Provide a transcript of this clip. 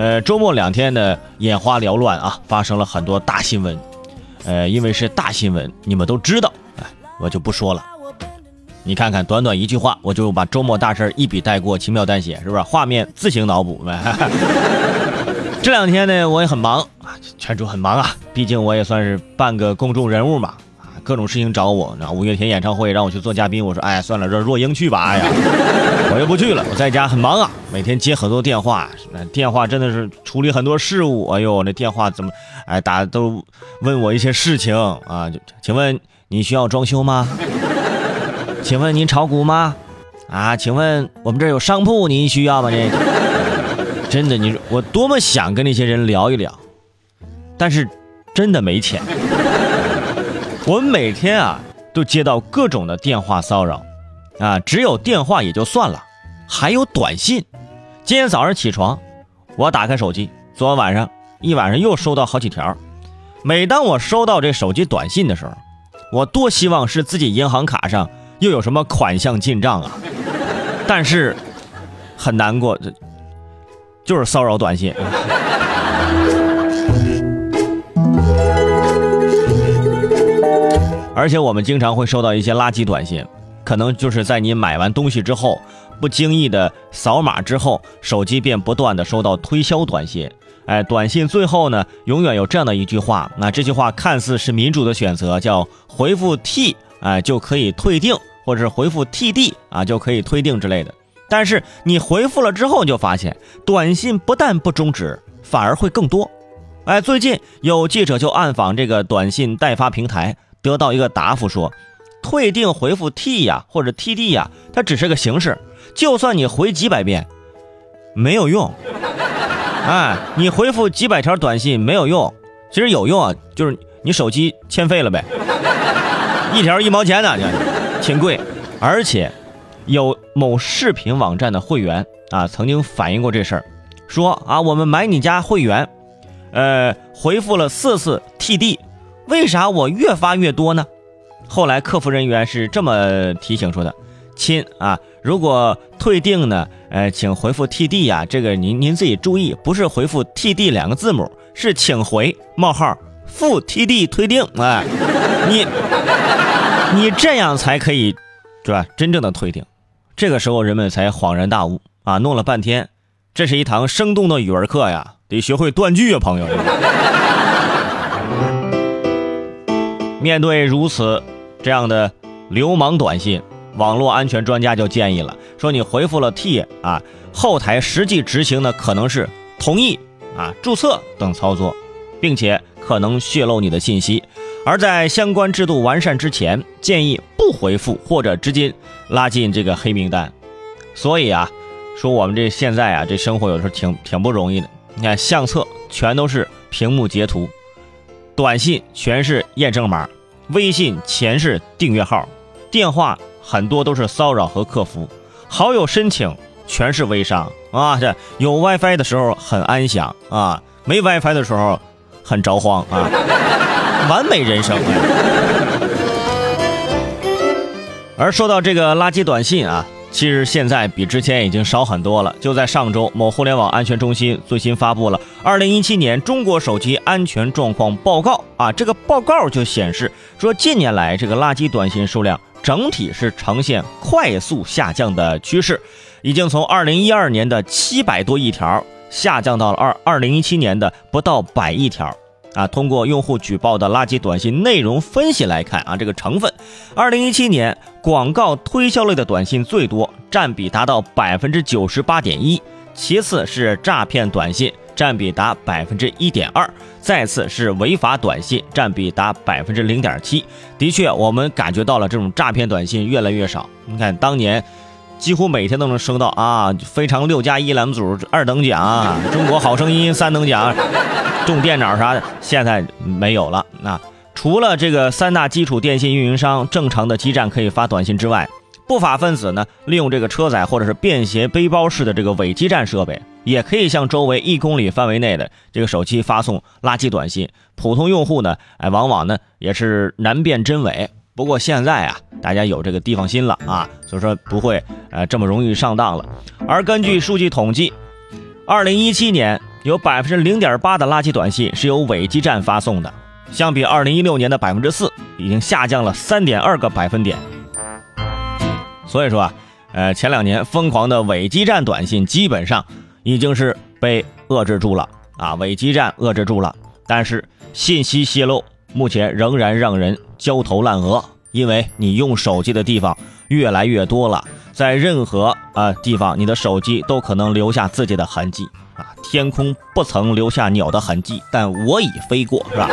呃，周末两天呢，眼花缭乱啊，发生了很多大新闻。呃，因为是大新闻，你们都知道，哎，我就不说了。你看看，短短一句话，我就把周末大事一笔带过，轻描淡写，是不是？画面自行脑补呗。这两天呢，我也很忙啊，全主很忙啊，毕竟我也算是半个公众人物嘛，各种事情找我。那五月天演唱会让我去做嘉宾，我说，哎，算了，让若英去吧。哎呀，我就不去了，我在家很忙啊，每天接很多电话，电话真的是处理很多事务。哎呦，那电话怎么，哎，打都问我一些事情啊，请问你需要装修吗？请问您炒股吗？啊，请问我们这有商铺，您需要吗？这真的，你我多么想跟那些人聊一聊，但是真的没钱。我们每天啊都接到各种的电话骚扰，啊，只有电话也就算了，还有短信。今天早上起床，我打开手机，昨晚晚上一晚上又收到好几条。每当我收到这手机短信的时候，我多希望是自己银行卡上。又有什么款项进账啊？但是很难过，这就是骚扰短信。而且我们经常会收到一些垃圾短信，可能就是在你买完东西之后，不经意的扫码之后，手机便不断的收到推销短信。哎，短信最后呢，永远有这样的一句话，那这句话看似是民主的选择，叫回复 T，哎就可以退订。或者是回复 TD 啊，就可以退订之类的。但是你回复了之后，就发现短信不但不终止，反而会更多。哎，最近有记者就暗访这个短信代发平台，得到一个答复说，退订回复 T 呀或者 TD 呀，它只是个形式，就算你回几百遍，没有用。哎，你回复几百条短信没有用，其实有用啊，就是你手机欠费了呗，一条一毛钱呢。挺贵，而且有某视频网站的会员啊，曾经反映过这事儿，说啊，我们买你家会员，呃，回复了四次 TD，为啥我越发越多呢？后来客服人员是这么提醒说的，亲啊，如果退订呢，呃，请回复 TD 呀，这个您您自己注意，不是回复 TD 两个字母，是请回冒号付 TD 退订，哎，你。你这样才可以，是吧？真正的退订，这个时候人们才恍然大悟啊！弄了半天，这是一堂生动的语文课呀，得学会断句啊，朋友。面对如此这样的流氓短信，网络安全专家就建议了，说你回复了 T 啊，后台实际执行的可能是同意啊、注册等操作，并且可能泄露你的信息。而在相关制度完善之前，建议不回复或者直接拉进这个黑名单。所以啊，说我们这现在啊，这生活有时候挺挺不容易的。你看相册全都是屏幕截图，短信全是验证码，微信全是订阅号，电话很多都是骚扰和客服，好友申请全是微商啊。这有 WiFi 的时候很安详啊，没 WiFi 的时候很着慌啊。完美人生。而说到这个垃圾短信啊，其实现在比之前已经少很多了。就在上周，某互联网安全中心最新发布了《二零一七年中国手机安全状况报告》啊，这个报告就显示说，近年来这个垃圾短信数量整体是呈现快速下降的趋势，已经从二零一二年的七百多亿条下降到了二二零一七年的不到百亿条。啊，通过用户举报的垃圾短信内容分析来看啊，这个成分，二零一七年广告推销类的短信最多，占比达到百分之九十八点一，其次是诈骗短信，占比达百分之一点二，再次是违法短信，占比达百分之零点七。的确，我们感觉到了这种诈骗短信越来越少。你看当年。几乎每天都能收到啊，非常六加一栏目组二等奖，中国好声音三等奖，中电脑啥的，现在没有了。那除了这个三大基础电信运营商正常的基站可以发短信之外，不法分子呢，利用这个车载或者是便携背包式的这个伪基站设备，也可以向周围一公里范围内的这个手机发送垃圾短信。普通用户呢，哎，往往呢也是难辨真伪。不过现在啊，大家有这个地方心了啊，所以说不会呃这么容易上当了。而根据数据统计，二零一七年有百分之零点八的垃圾短信是由伪基站发送的，相比二零一六年的百分之四，已经下降了三点二个百分点。所以说啊，呃，前两年疯狂的伪基站短信基本上已经是被遏制住了啊，伪基站遏制住了，但是信息泄露目前仍然让人焦头烂额，因为你用手机的地方越来越多了，在任何啊地方，你的手机都可能留下自己的痕迹啊。天空不曾留下鸟的痕迹，但我已飞过，是吧？